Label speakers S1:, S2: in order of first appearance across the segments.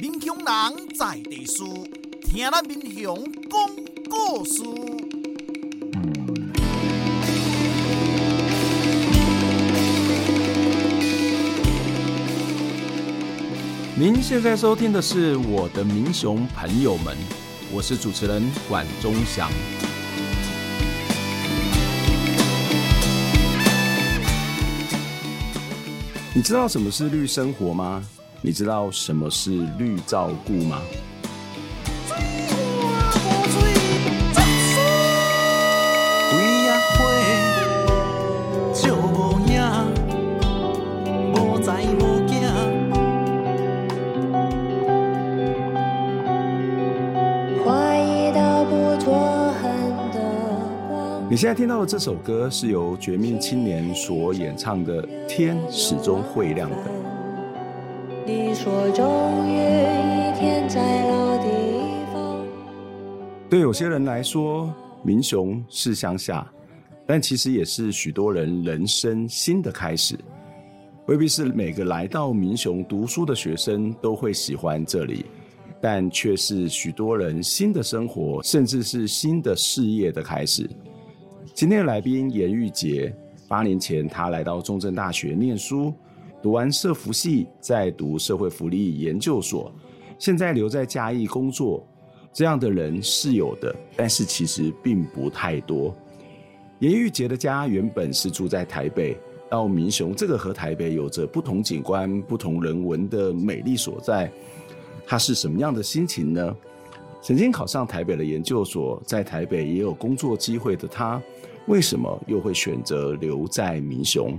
S1: 民雄人在地书，听咱民雄讲故事。
S2: 您现在收听的是我的民雄朋友们，我是主持人管中祥。你知道什么是绿生活吗？你知道什么是绿照顾吗？你现在听到的这首歌是由绝命青年所演唱的《天始终会亮的》。说终于一天在老地方。对有些人来说，民雄是乡下，但其实也是许多人人生新的开始。未必是每个来到民雄读书的学生都会喜欢这里，但却是许多人新的生活，甚至是新的事业的开始。今天的来宾颜玉杰，八年前他来到中正大学念书，读完社福系，再读社会福利研究所，现在留在嘉义工作。这样的人是有的，但是其实并不太多。颜玉洁的家原本是住在台北，到民雄这个和台北有着不同景观、不同人文的美丽所在，他是什么样的心情呢？曾经考上台北的研究所，在台北也有工作机会的他。为什么又会选择留在民雄？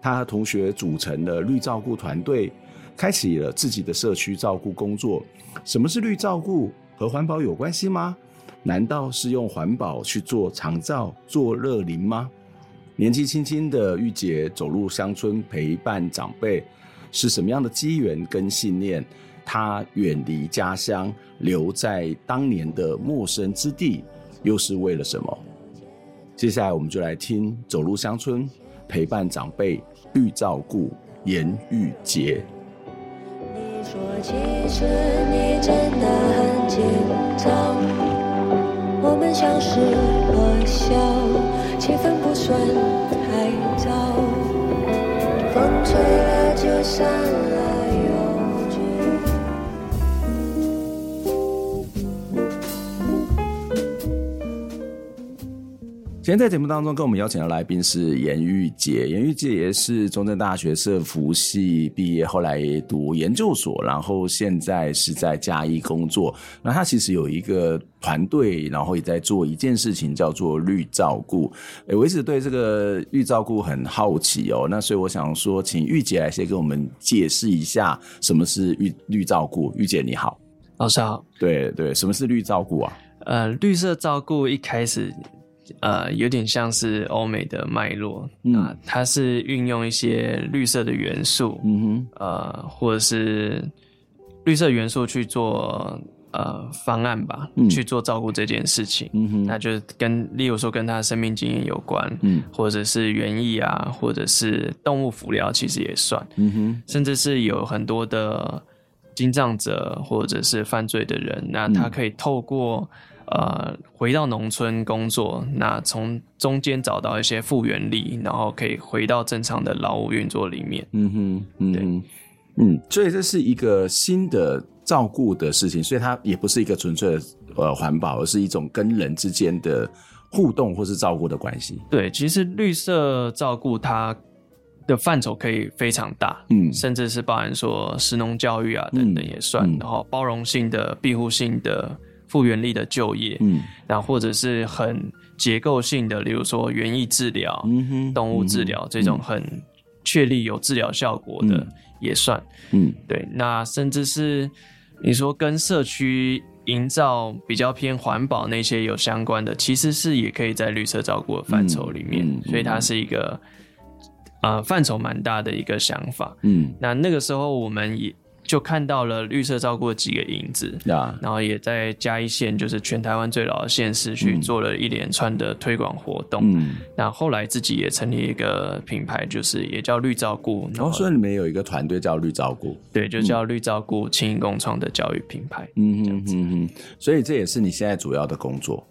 S2: 他和同学组成了绿照顾团队，开启了自己的社区照顾工作。什么是绿照顾？和环保有关系吗？难道是用环保去做长照、做乐龄吗？年纪轻轻的玉姐走入乡村陪伴长辈，是什么样的机缘跟信念？她远离家乡，留在当年的陌生之地，又是为了什么？接下来我们就来听走入乡村陪伴长辈绿照顾颜玉洁。你说其实你真的很紧张，我们相视而笑，气氛不算太糟，风吹了就散了。今天在节目当中，跟我们邀请的来宾是颜玉洁。颜玉洁也是中正大学社服系毕业，后来也读研究所，然后现在是在嘉义工作。那他其实有一个团队，然后也在做一件事情，叫做绿照顾。诶，我一直对这个绿照顾很好奇哦。那所以我想说，请玉姐来先跟我们解释一下什么是绿绿照顾。玉姐你好，
S3: 老师好。
S2: 对对，什么是绿照顾啊？
S3: 呃，绿色照顾一开始。呃，有点像是欧美的脉络，嗯、呃，它是运用一些绿色的元素，嗯哼，呃，或者是绿色元素去做呃方案吧，嗯、去做照顾这件事情，嗯哼，那就是跟，例如说跟他的生命经验有关，嗯，或者是园艺啊，或者是动物辅疗，其实也算，嗯哼，甚至是有很多的精障者或者是犯罪的人，那他可以透过。呃，回到农村工作，那从中间找到一些复原力，然后可以回到正常的劳务运作里面。嗯哼，嗯对，
S2: 嗯，所以这是一个新的照顾的事情，所以它也不是一个纯粹的呃环保，而是一种跟人之间的互动或是照顾的关系。
S3: 对，其实绿色照顾它的范畴可以非常大，嗯，甚至是包含说食农教育啊等等也算，嗯嗯、然后包容性的、庇护性的。复原力的就业，嗯，然后或者是很结构性的，例如说园艺治疗、嗯、动物治疗、嗯、这种很确立有治疗效果的也算，嗯，对。那甚至是你说跟社区营造比较偏环保那些有相关的，其实是也可以在绿色照顾的范畴里面，所以它是一个呃范畴蛮大的一个想法，嗯。那那个时候我们也。就看到了绿色照顾的几个影子，Yeah. 然后也在嘉义县，就是全台湾最老的县市，去做了一连串的推广活动。嗯，那后来自己也成立一个品牌，就是也叫绿照顾。
S2: 然后，所以你们有一个团队叫绿照顾，
S3: 对，就叫绿照顾青银共创的教育品牌。
S2: 嗯嗯嗯嗯，所以这也是你现在主要的工作。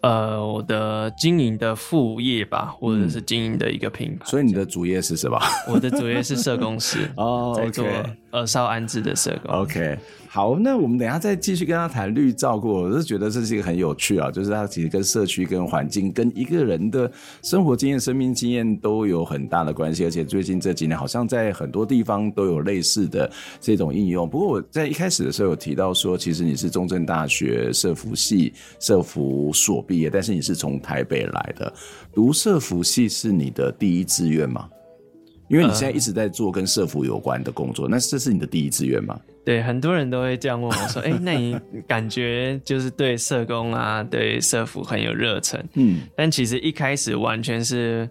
S3: 呃，我的经营的副业吧，或者是经营的一个品牌。
S2: 所以你的主业是什么？
S3: 我的主业是社工师哦，在做儿少安置的社工。
S2: OK。好，那我们等一下再继续跟他谈绿照顾。我是觉得这是一个很有趣啊，就是他其实跟社区、跟环境、跟一个人的生活经验、生命经验都有很大的关系。而且最近这几年，好像在很多地方都有类似的这种应用。不过我在一开始的时候有提到说，其实你是中正大学社福系社福所毕业，但是你是从台北来的，读社福系是你的第一志愿吗？因为你现在一直在做跟社服有关的工作，那这是你的第一志愿吗？
S3: 对，很多人都会这样问我说：“ 哎、欸，那你感觉就是对社工啊，对社服很有热忱？”嗯，但其实一开始完全是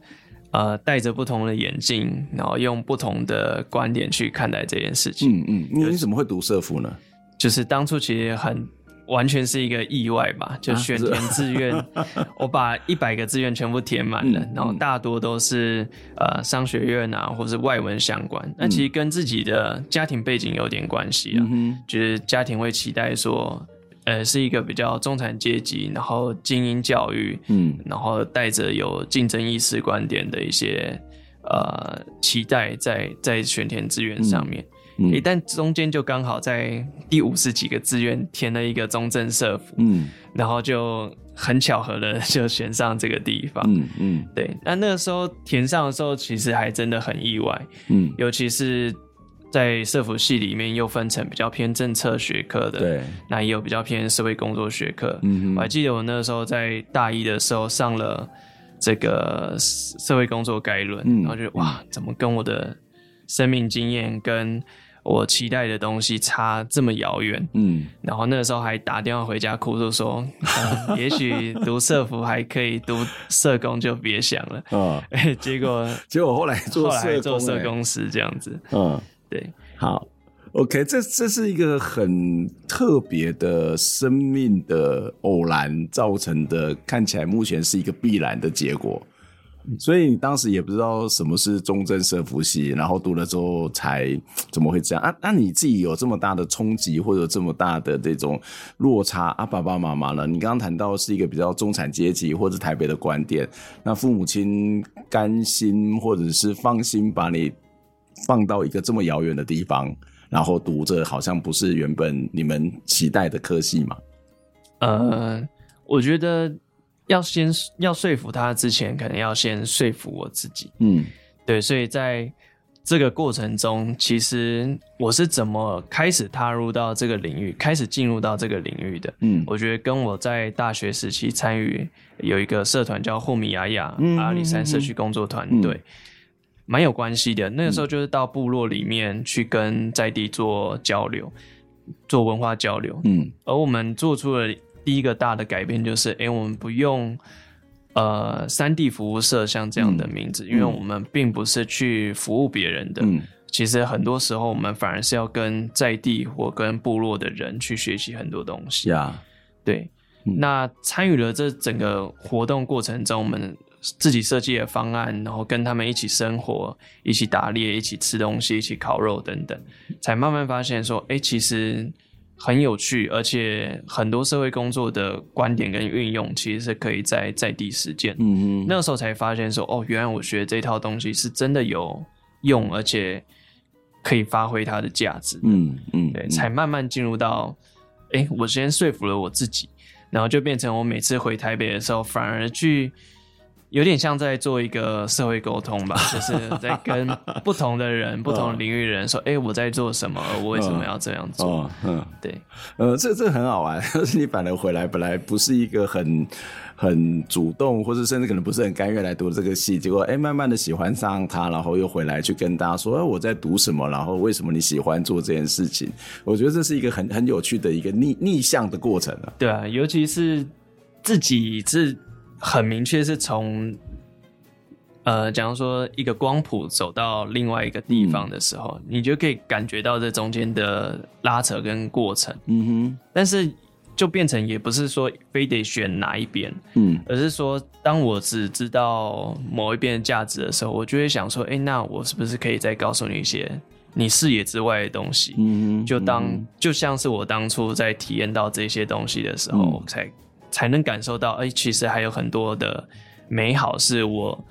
S3: 呃戴着不同的眼镜，然后用不同的观点去看待这件事情。
S2: 嗯嗯，你你怎么会读社服呢？
S3: 就是当初其实很。完全是一个意外吧，就选填志愿，啊、我把一百个志愿全部填满了，嗯、然后大多都是呃商学院啊，或是外文相关。那、嗯、其实跟自己的家庭背景有点关系啊，嗯、就是家庭会期待说，呃，是一个比较中产阶级，然后精英教育，嗯，然后带着有竞争意识观点的一些呃期待在，在在选填志愿上面。嗯。嗯、但中间就刚好在第五十几个志愿填了一个中正社服，嗯，然后就很巧合的就选上这个地方，嗯嗯，嗯对。那那个时候填上的时候，其实还真的很意外，嗯，尤其是在社福系里面又分成比较偏政策学科的，对，那也有比较偏社会工作学科，嗯，嗯我还记得我那个时候在大一的时候上了这个社会工作概论，嗯、然后就哇，怎么跟我的生命经验跟我期待的东西差这么遥远，嗯，然后那个时候还打电话回家哭诉说，嗯、也许读社服还可以，读社工就别想了，嗯，结果
S2: 结果后来做
S3: 后来做社工师这样子，
S2: 嗯，
S3: 对，
S2: 好，OK，这这是一个很特别的生命的偶然造成的，看起来目前是一个必然的结果。所以你当时也不知道什么是中正社福系，然后读了之后才怎么会这样啊？那你自己有这么大的冲击或者这么大的这种落差啊？爸爸妈妈呢？你刚刚谈到是一个比较中产阶级或者台北的观点，那父母亲甘心或者是放心把你放到一个这么遥远的地方，然后读着好像不是原本你们期待的科系吗？
S3: 呃，我觉得。要先要说服他之前，可能要先说服我自己。嗯，对，所以在这个过程中，其实我是怎么开始踏入到这个领域，开始进入到这个领域的？嗯，我觉得跟我在大学时期参与有一个社团叫霍米亚亚阿里山社区工作团队，蛮有关系的。那个时候就是到部落里面去跟在地做交流，做文化交流。嗯，而我们做出了。第一个大的改变就是，哎，我们不用呃三地服务社像这样的名字，嗯、因为我们并不是去服务别人的。嗯、其实很多时候，我们反而是要跟在地或跟部落的人去学习很多东西。呀，对。嗯、那参与了这整个活动过程中，我们自己设计的方案，然后跟他们一起生活，一起打猎，一起吃东西，一起烤肉等等，才慢慢发现说，哎，其实。很有趣，而且很多社会工作的观点跟运用，其实是可以在在地实践。嗯嗯，那个时候才发现说，哦，原来我学这套东西是真的有用，而且可以发挥它的价值。嗯嗯，对，才慢慢进入到，哎，我先说服了我自己，然后就变成我每次回台北的时候，反而去。有点像在做一个社会沟通吧，就是在跟不同的人、不同领域的人说：“ 哎、欸，我在做什么？我为什么要这样做？”嗯，对，
S2: 呃，这这很好玩。就 是你反而回来，本来不是一个很很主动，或者甚至可能不是很甘愿来读这个戏，结果哎、欸，慢慢的喜欢上它，然后又回来去跟大家说：“哎，我在读什么？然后为什么你喜欢做这件事情？”我觉得这是一个很很有趣的一个逆逆向的过程啊。
S3: 对啊，尤其是自己是。很明确是从呃，假如说一个光谱走到另外一个地方的时候，嗯、你就可以感觉到这中间的拉扯跟过程。嗯哼，但是就变成也不是说非得选哪一边，嗯，而是说当我只知道某一边的价值的时候，我就会想说，哎、欸，那我是不是可以再告诉你一些你视野之外的东西？嗯哼，就当、嗯、就像是我当初在体验到这些东西的时候，嗯、才才能感受到，哎、其实还有很多的美好是我。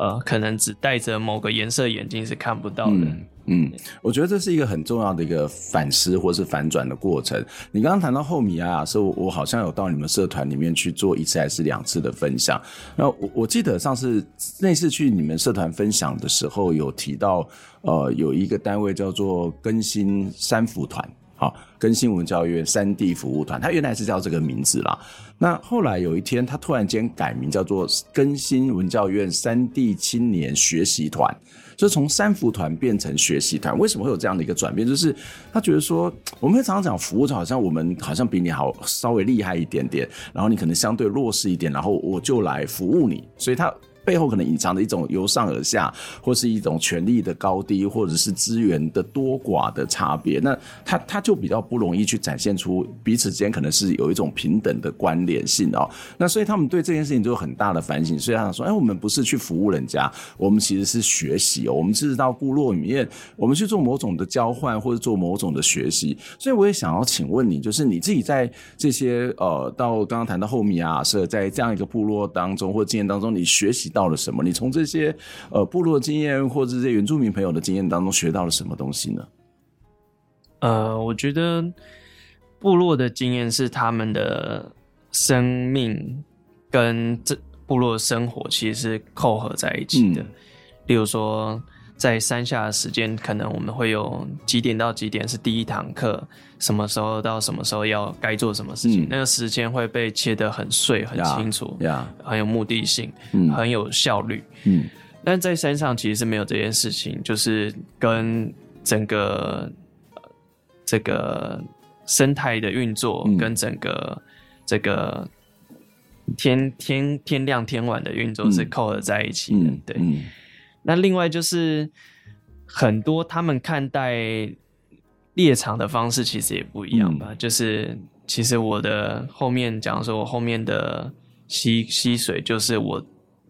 S3: 呃，可能只戴着某个颜色眼镜是看不到的。
S2: 嗯，我觉得这是一个很重要的一个反思或是反转的过程。你刚刚谈到后米亚，是我我好像有到你们社团里面去做一次还是两次的分享。那我我记得上次那次去你们社团分享的时候，有提到呃有一个单位叫做更新三福团。好，更新文教院三地服务团，他原来是叫这个名字啦。那后来有一天，他突然间改名叫做更新文教院三地青年学习团，就从三福团变成学习团。为什么会有这样的一个转变？就是他觉得说，我们会常常讲服务，就好像我们好像比你好稍微厉害一点点，然后你可能相对弱势一点，然后我就来服务你，所以他。背后可能隐藏着一种由上而下，或是一种权力的高低，或者是资源的多寡的差别。那他他就比较不容易去展现出彼此之间可能是有一种平等的关联性哦。那所以他们对这件事情就有很大的反省。所以他想说：“哎，我们不是去服务人家，我们其实是学习哦。我们是到部落里面，我们去做某种的交换，或者做某种的学习。”所以我也想要请问你，就是你自己在这些呃，到刚刚谈到后米亚亚社，在这样一个部落当中或经验当中，你学习到。到了什么？你从这些呃部落经验，或者这些原住民朋友的经验当中学到了什么东西呢？
S3: 呃，我觉得部落的经验是他们的生命跟这部落生活其实是扣合在一起的。嗯、例如说。在山下的时间，可能我们会有几点到几点是第一堂课，什么时候到什么时候要该做什么事情，嗯、那个时间会被切得很碎、很清楚，yeah, yeah. 很有目的性，嗯、很有效率。嗯，但在山上其实是没有这件事情，就是跟整个这个生态的运作，嗯、跟整个这个天天天亮天晚的运作是扣合在一起的，嗯、对。嗯那另外就是很多他们看待猎场的方式其实也不一样吧，嗯、就是其实我的后面讲说，我后面的吸吸水就是我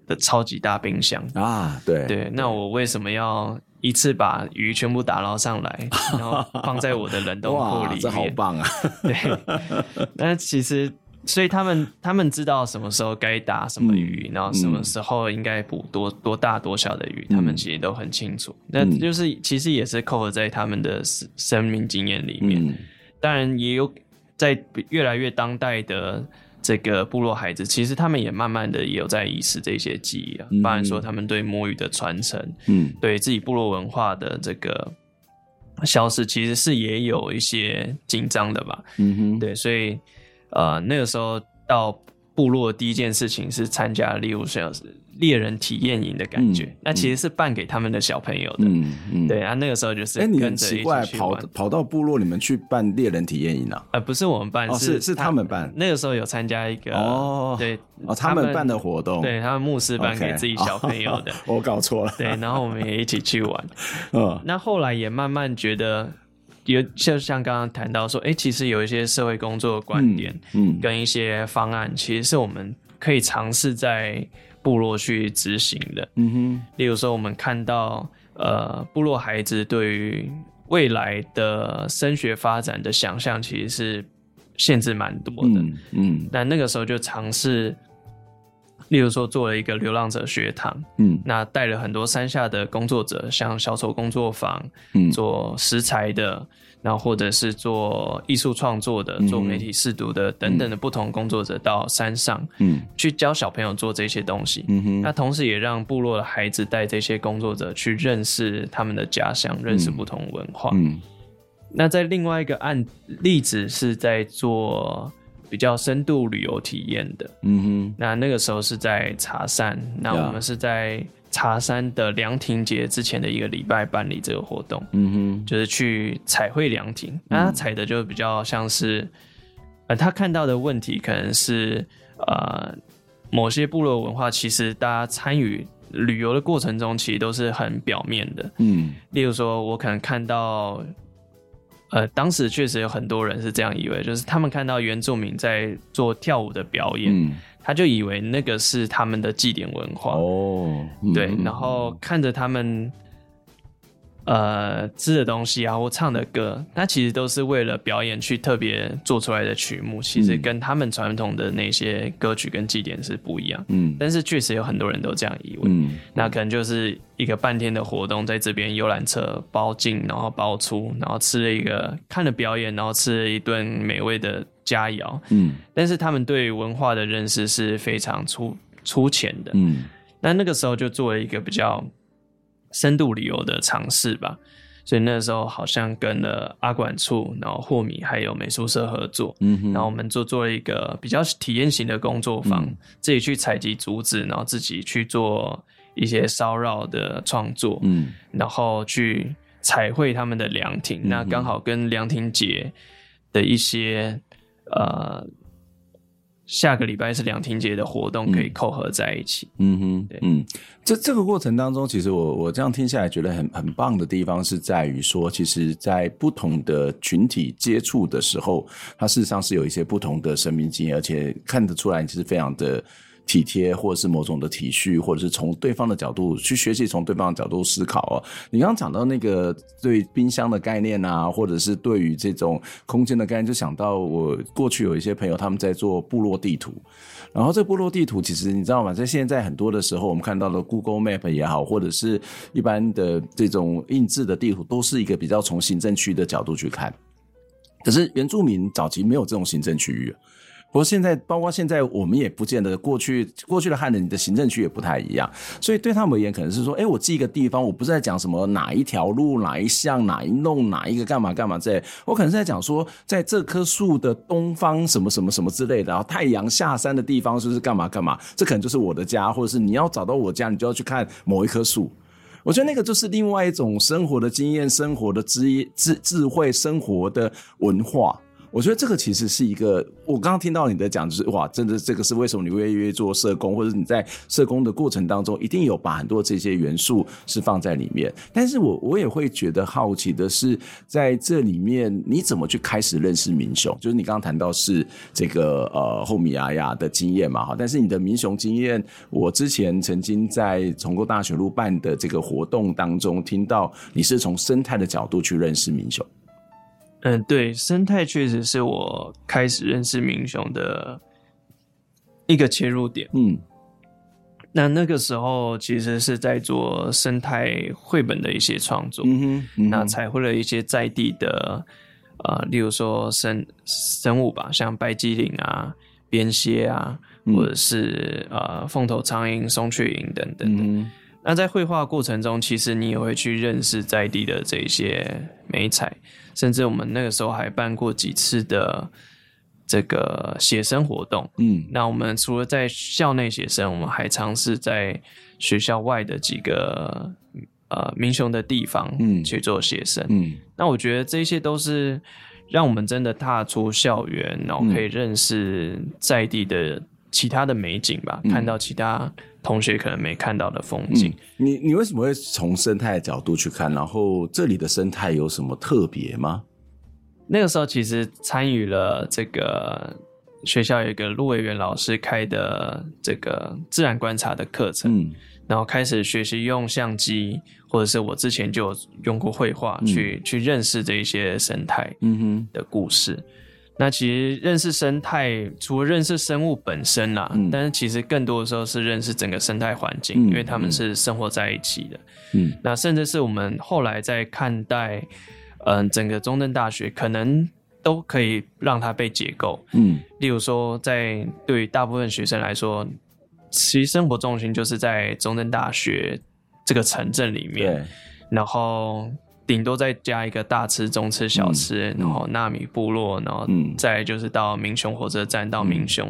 S3: 的超级大冰箱
S2: 啊，对
S3: 对，那我为什么要一次把鱼全部打捞上来，然后放在我的冷冻库 里面？
S2: 这好棒啊！
S3: 对，那其实。所以他们他们知道什么时候该打什么鱼，嗯、然后什么时候应该捕多多大多小的鱼，嗯、他们其实都很清楚。那就是其实也是扣合在他们的生命经验里面。嗯、当然也有在越来越当代的这个部落孩子，其实他们也慢慢的也有在遗失这些记忆啊。嗯、包含说他们对摸鱼的传承，嗯，对自己部落文化的这个消失，其实是也有一些紧张的吧。嗯哼，对，所以。呃，那个时候到部落的第一件事情是参加，例如像是猎人体验营的感觉，嗯、那其实是办给他们的小朋友的。嗯嗯，对啊，那个时候就是。哎，你很奇怪，
S2: 跑跑到部落里面去办猎人体验营啊？
S3: 呃，不是我们办，
S2: 哦、是是他们办。
S3: 那个时候有参加一个
S2: 哦，
S3: 对
S2: 哦，他们办的活动，
S3: 对他们牧师办给自己小朋友的。
S2: Okay. 我搞错了。
S3: 对，然后我们也一起去玩。嗯，那后来也慢慢觉得。有就像刚刚谈到说，哎、欸，其实有一些社会工作的观点，嗯，跟一些方案，其实是我们可以尝试在部落去执行的。嗯哼，例如说，我们看到，呃，部落孩子对于未来的升学发展的想象，其实是限制蛮多的。嗯，嗯，但那个时候就尝试。例如说，做了一个流浪者学堂，嗯，那带了很多山下的工作者，像小丑工作坊，嗯，做食材的，然后或者是做艺术创作的，做媒体试读的等等的不同工作者到山上，嗯，去教小朋友做这些东西，嗯哼，那同时也让部落的孩子带这些工作者去认识他们的家乡，认识不同文化，嗯，那在另外一个案例子是在做。比较深度旅游体验的，嗯哼，那那个时候是在茶山，那我们是在茶山的凉亭节之前的一个礼拜办理这个活动，嗯哼，就是去彩绘凉亭，那他采的就比较像是，呃，他看到的问题可能是，呃，某些部落文化其实大家参与旅游的过程中，其实都是很表面的。
S2: 嗯，
S3: 例如说，我可能看到，呃，当时确实有很多人是这样以为，就是他们看到原住民在做跳舞的表演，
S2: 嗯，
S3: 他就以为那个是他们的祭典文化。
S2: 哦，
S3: 对，然后看着他们。呃，吃的东西啊，或唱的歌，那其实都是为了表演去特别做出来的曲目，其实跟他们传统的那些歌曲跟祭典是不一样。嗯，但是确实有很多人都这样以为。嗯，那可能就是一个半天的活动，在这边游览车包进，然后包出，然后吃了一个看了表演，然后吃了一顿美味的佳肴。嗯，但是他们对文化的认识是非常粗粗浅的。嗯，那那个时候就做了一个比较。深度旅游的尝试吧，所以那时候好像跟了阿管处，然后霍米还有美术社合作，然后我们做做了一个比较体验型的工作坊，嗯、自己去采集竹子，然后自己去做一些骚扰的创作，嗯，然后去彩绘他们的凉亭，嗯、那刚好跟凉亭节的一些呃。下个礼拜是两厅节的活动，可以扣合在一起。
S2: 嗯哼，对，嗯，这这个过程当中，其实我我这样听下来，觉得很很棒的地方是在于说，其实，在不同的群体接触的时候，它事实上是有一些不同的生命经验，而且看得出来，其实非常的。体贴，或者是某种的体恤，或者是从对方的角度去学习，从对方的角度思考哦。你刚刚讲到那个对冰箱的概念啊，或者是对于这种空间的概念，就想到我过去有一些朋友他们在做部落地图，然后这部落地图其实你知道吗？在现在很多的时候，我们看到的 Google Map 也好，或者是一般的这种印制的地图，都是一个比较从行政区的角度去看。可是原住民早期没有这种行政区域。不过现在，包括现在，我们也不见得过去过去的汉人你的行政区也不太一样，所以对他们而言，可能是说，哎，我记一个地方，我不是在讲什么哪一条路、哪一巷、哪一弄、哪一个干嘛干嘛之类，我可能是在讲说，在这棵树的东方什么什么什么之类的，然后太阳下山的地方就是干嘛干嘛，这可能就是我的家，或者是你要找到我家，你就要去看某一棵树。我觉得那个就是另外一种生活的经验、生活的智智智慧、生活的文化。我觉得这个其实是一个，我刚刚听到你的讲，就是哇，真的这个是为什么你会愿意做社工，或者你在社工的过程当中，一定有把很多这些元素是放在里面。但是我我也会觉得好奇的是，在这里面你怎么去开始认识民雄？就是你刚刚谈到是这个呃后米亚亚的经验嘛，哈，但是你的民雄经验，我之前曾经在重构大学路办的这个活动当中听到，你是从生态的角度去认识民雄。
S3: 嗯，对，生态确实是我开始认识明雄的一个切入点。嗯，那那个时候其实是在做生态绘本的一些创作，嗯哼，嗯哼，那彩绘了一些在地的，呃，例如说生生物吧，像白鸡岭啊、边蝎啊，嗯、或者是呃凤头苍蝇、松雀蝇等等的。嗯、那在绘画过程中，其实你也会去认识在地的这些媒材。甚至我们那个时候还办过几次的这个写生活动，嗯，那我们除了在校内写生，我们还尝试在学校外的几个呃民雄的地方，嗯，去做写生，嗯，那我觉得这些都是让我们真的踏出校园，然后可以认识在地的其他的美景吧，嗯，看到其他。同学可能没看到的风景，
S2: 嗯、你你为什么会从生态的角度去看？然后这里的生态有什么特别吗？
S3: 那个时候其实参与了这个学校有一个陆维元老师开的这个自然观察的课程，嗯、然后开始学习用相机，或者是我之前就用过绘画去、嗯、去认识这一些生态的故事。嗯那其实认识生态，除了认识生物本身啦，嗯、但是其实更多的时候是认识整个生态环境，嗯、因为他们是生活在一起的。嗯，那甚至是我们后来在看待，嗯、呃，整个中正大学可能都可以让它被解构。嗯，例如说，在对于大部分学生来说，其实生活重心就是在中正大学这个城镇里面，然后。顶多再加一个大吃、中吃、小吃，嗯、然后纳米部落，然后再就是到民雄火车站，到民雄，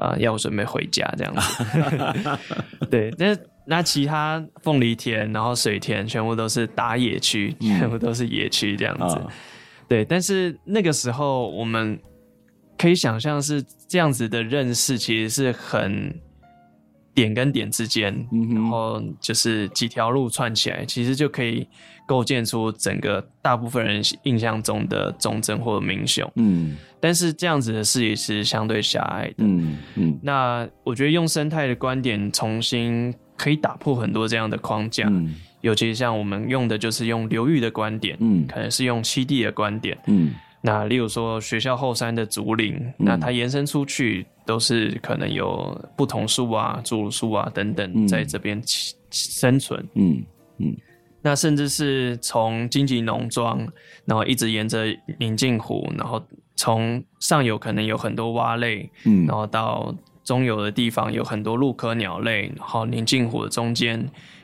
S3: 嗯、呃，要准备回家这样子。对，那那其他凤梨田，然后水田，全部都是打野区，嗯、全部都是野区这样子。哦、对，但是那个时候我们可以想象是这样子的认识，其实是很点跟点之间，嗯、然后就是几条路串起来，其实就可以构建出整个大部分人印象中的忠贞或者民雄。嗯，但是这样子的视野是相对狭隘的。嗯嗯，那我觉得用生态的观点重新可以打破很多这样的框架，嗯、尤其是像我们用的就是用流域的观点，嗯，可能是用七地的观点，嗯。那例如说学校后山的竹林，嗯、那它延伸出去都是可能有不同树啊、竹树啊等等在这边生存。嗯嗯。那甚至是从荆棘农庄，然后一直沿着宁静湖，然后从上游可能有很多蛙类，嗯，然后到中游的地方有很多鹭科鸟类，然后宁静湖的中间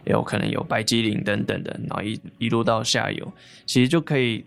S3: 也有可能有白基林等等的，然后一一路到下游，其实就可以。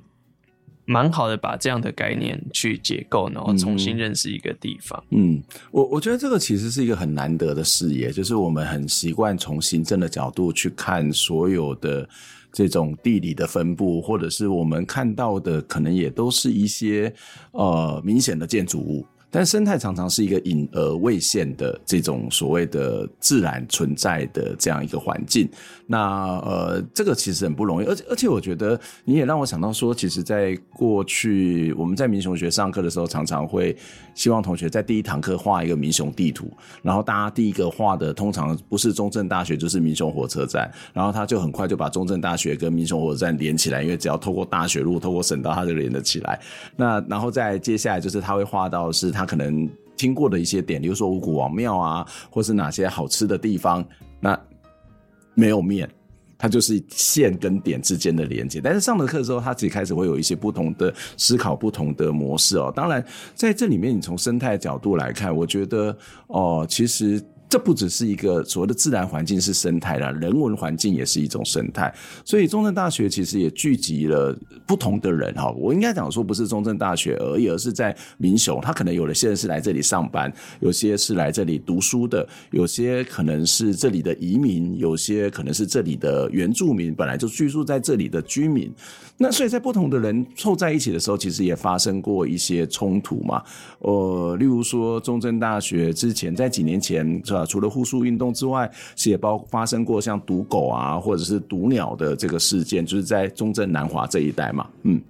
S3: 蛮好的，把这样的概念去解构，然后重新认识一个地方。
S2: 嗯，我我觉得这个其实是一个很难得的视野，就是我们很习惯从行政的角度去看所有的这种地理的分布，或者是我们看到的可能也都是一些呃明显的建筑物。但生态常常是一个隐而未现的这种所谓的自然存在的这样一个环境。那呃，这个其实很不容易，而且而且我觉得你也让我想到说，其实，在过去我们在民雄学上课的时候，常常会希望同学在第一堂课画一个民雄地图，然后大家第一个画的通常不是中正大学，就是民雄火车站，然后他就很快就把中正大学跟民雄火车站连起来，因为只要透过大学路、透过省道，他就连得起来。那然后再接下来就是他会画到是他。他可能听过的一些点，比如说五谷王庙啊，或是哪些好吃的地方，那没有面，它就是线跟点之间的连接。但是上了课之后，他自己开始会有一些不同的思考，不同的模式哦。当然，在这里面，你从生态角度来看，我觉得哦，其实。这不只是一个所谓的自然环境是生态啦，人文环境也是一种生态。所以中正大学其实也聚集了不同的人哈。我应该讲说，不是中正大学而已，而是在民雄，他可能有的现在是来这里上班，有些是来这里读书的，有些可能是这里的移民，有些可能是这里的原住民，本来就居住在这里的居民。那所以在不同的人凑在一起的时候，其实也发生过一些冲突嘛。呃，例如说中正大学之前在几年前是吧？除了护树运动之外，是也包发生过像毒狗啊，或者是毒鸟的这个事件，就是在中正南华这一带嘛。嗯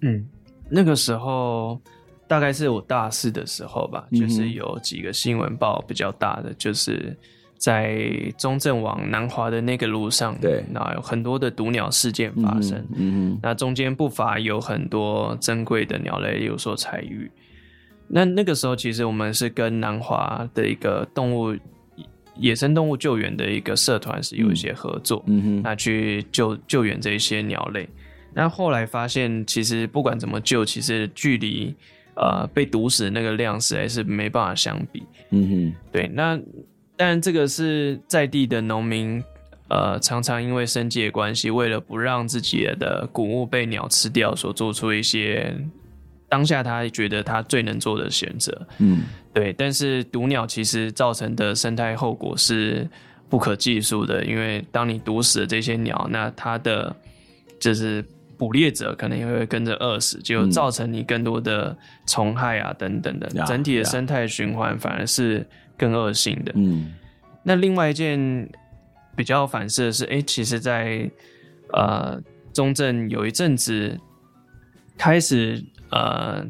S3: 嗯，那个时候大概是我大四的时候吧，就是有几个新闻报比较大的，就是。在中正往南华的那个路上，
S2: 对，
S3: 那有很多的毒鸟事件发生。嗯，嗯，那中间不乏有很多珍贵的鸟类有所采育。那那个时候，其实我们是跟南华的一个动物野生动物救援的一个社团是有一些合作，嗯哼，那去救救援这些鸟类。那后来发现，其实不管怎么救，其实距离呃被毒死的那个量实在是没办法相比。嗯哼，对，那。但这个是在地的农民，呃，常常因为生计的关系，为了不让自己的谷物被鸟吃掉，所做出一些当下他觉得他最能做的选择。嗯，对。但是毒鸟其实造成的生态后果是不可计数的，因为当你毒死了这些鸟，那它的就是捕猎者可能也会跟着饿死，就造成你更多的虫害啊等等的，嗯、整体的生态循环反而是。更恶性的，嗯，那另外一件比较反射的是，哎、欸，其实在，在呃中正有一阵子开始呃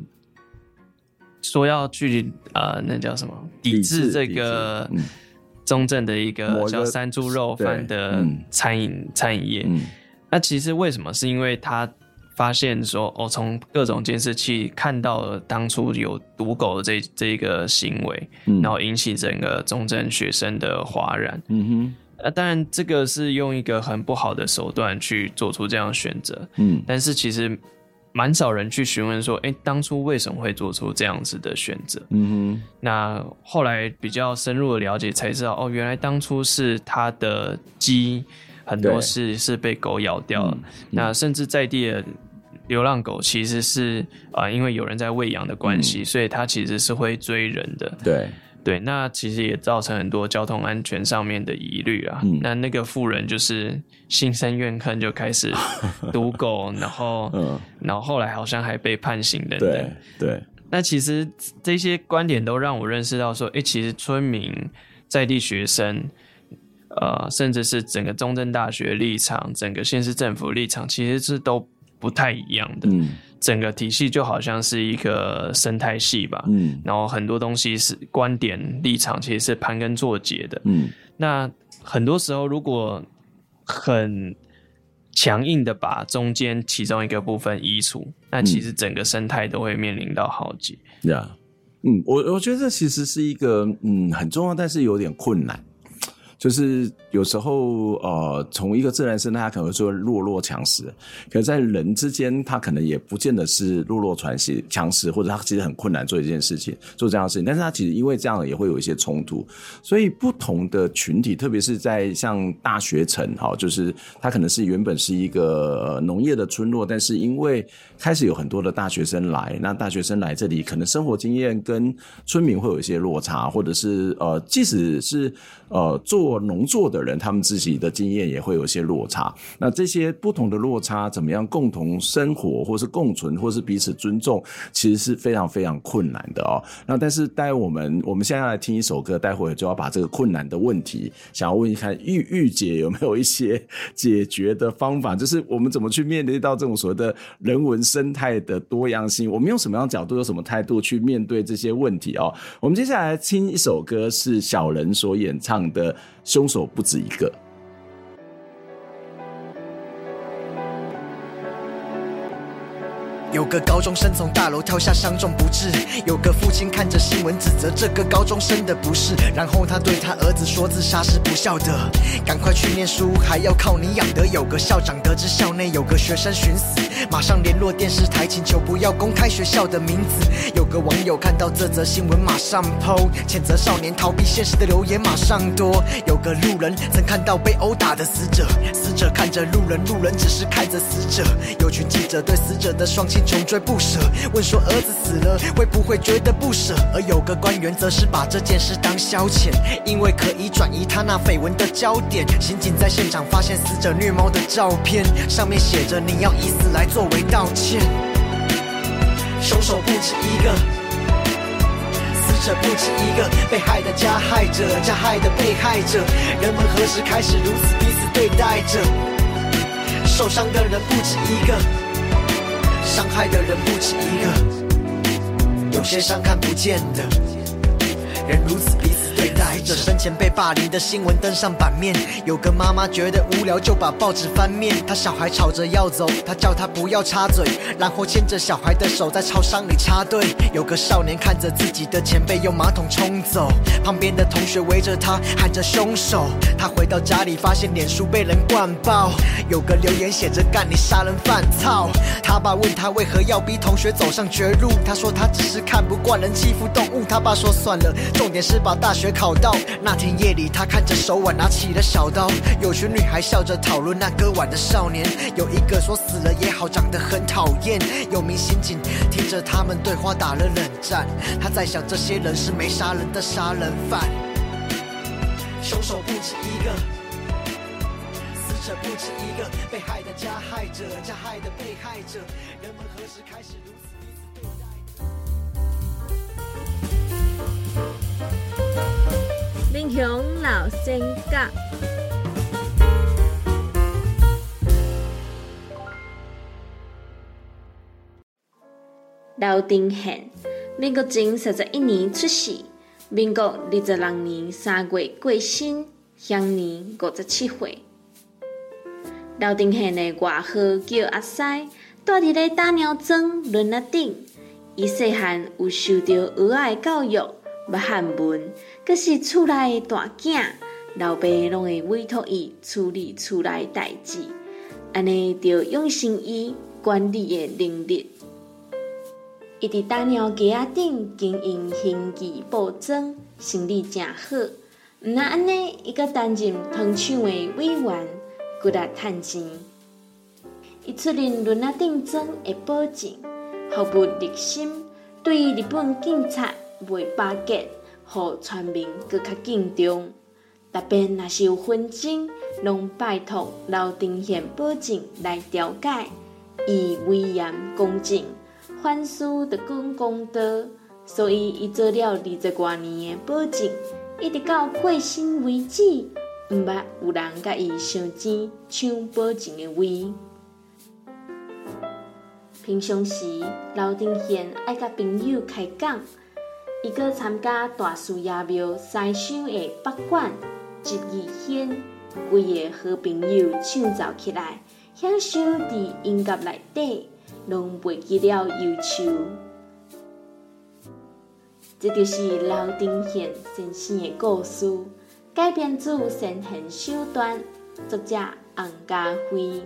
S3: 说要去呃那叫什么抵制这个中正的一个叫山猪肉饭的餐饮、嗯、餐饮业、嗯，那其实为什么？是因为他。发现说，哦，从各种监视器看到了当初有毒狗的这这个行为，嗯，然后引起整个中正学生的哗然。嗯哼，呃，当然这个是用一个很不好的手段去做出这样的选择。嗯，但是其实蛮少人去询问说，哎，当初为什么会做出这样子的选择？嗯哼，那后来比较深入的了解才知道，哦，原来当初是他的鸡。很多是是被狗咬掉了，那甚至在地的流浪狗其实是啊、呃，因为有人在喂养的关系，嗯，所以它其实是会追人的。
S2: 对
S3: 对，那其实也造成很多交通安全上面的疑虑啊，嗯。那那个富人就是心生怨恨，就开始 赌狗，然后嗯，然后后来好像还被判刑等等。
S2: 对对，
S3: 那其实这些观点都让我认识到说，哎，其实村民。在地学生，呃，甚至是整个中正大学立场，整个县市政府立场，其实是都不太一样的。嗯，整个体系就好像是一个生态系吧。嗯，然后很多东西是观点立场，其实是盘根错节的。嗯，那很多时候如果很强硬的把中间其中一个部分移除，那其实整个生态都会面临到浩劫。
S2: 对啊，嗯，我我觉得这其实是一个嗯很重要，但是有点困难。就是有时候，呃，从一个自然生态，它可能会说弱弱强食，可是在人之间，它可能也不见得是弱肉强食，强食或者它其实很困难做一件事情，做这样的事情。但是它其实因为这样也会有一些冲突，所以不同的群体，特别是在像大学城，哈，就是它可能是原本是一个农业的村落，但是因为开始有很多的大学生来，那大学生来这里，可能生活经验跟村民会有一些落差，或者是呃，即使是呃做。或农作的人，他们自己的经验也会有些落差。那这些不同的落差，怎么样共同生活，或是共存，或是彼此尊重，其实是非常非常困难的哦。那但是待我们我们现在来听一首歌，待会就要把这个困难的问题，想要问一下玉玉姐有没有一些 解决的方法？就是我们怎么去面对到这种所谓的人文生态的多样性？我们用什么样的角度，有什么态度去面对这些问题哦？我们接下来听一首歌，是小人所演唱的。凶手不止一个。
S1: 有个高中生从大楼跳下，伤重不治。有个父亲看着新闻，指责这个高中生的不是。然后他对他儿子说：“自杀是不孝的，赶快去念书，还要靠你养的。”有个校长得知校内有个学生寻死，马上联络电视台，请求不要公开学校的名字。有个网友看到这则新闻，马上 PO，谴责少年逃避现实的留言马上多。有个路人曾看到被殴打的死者，死者看着路人，路人只是看着死者。有群记者对死者的双亲。穷追不舍，问说儿子死了会不会觉得不舍？而有个官员则是把这件事当消遣，因为可以转移他那绯闻的焦点。刑警在现场发现死者虐猫的照片，上面写着你要以死来作为道歉。凶手不止一个，死者不止一个，被害的加害者，加害的被害者，人们何时开始如此彼此对待着？受伤的人不止一个。伤害的人不止一个，有些伤看不见的，人如此彼此对待着。生前被霸凌的新闻登上版面，有个妈妈觉得无聊就把报纸翻面。她小孩吵着要走，她叫他不要插嘴，然后牵着小孩的手在超商里插队。有个少年看着自己的前辈用马桶冲走，旁边的同学围着他喊着凶手。他回到家里发现脸书被人灌爆，有个留言写着干你杀人犯操。他爸问他为何要逼同学走上绝路，他说他只是看不惯人欺负动物。他爸说算了，重点是把大学学考到。那天夜里，他看着手腕拿起了小刀，有群女孩笑着讨论那割腕的少年。有一个说死了也好，长得很讨厌。有名刑警听着他们对话打了冷战，他在想这些人是没杀人的杀人犯。凶手不止一个，死者不止一个，被害的加害者，加害的被害者，人们何时开始如此？
S4: 民雄老仙甲，刘定宪，民国前三十一年出世，民国二十六年三月过身，享年五十七岁。刘定宪的外号叫阿西，住伫咧大鸟庄仑仔顶，伊细汉有受到儿爱教育，捌汉文。阁是厝内的大囝，老爸拢会委托伊处理厝内代志，安尼就养成伊管理的能力。伊伫大鸟鸡仔顶经营兴记报庄，生意正好。毋但安尼，伊阁担任糖厂的委员，骨力趁钱。伊出任轮仔顶庄的保证，服务热心，对日本警察袂巴结。互村民搁较敬重，特别若是有纷争，拢拜托刘定宪保证来调解。伊威严公正，凡事得讲公道，所以伊做了二十多年的保证，一直到过身为止，毋捌有人甲伊相钱抢保证的位。平常时，刘定贤爱甲朋友开讲，伊阁参加大树爷庙西厢的北管、集义献，规个好朋友唱奏起来，享受伫音乐内底，拢袂记了忧愁。这就是刘定贤先生的故事，改编自《神仙手段》，作者洪家辉。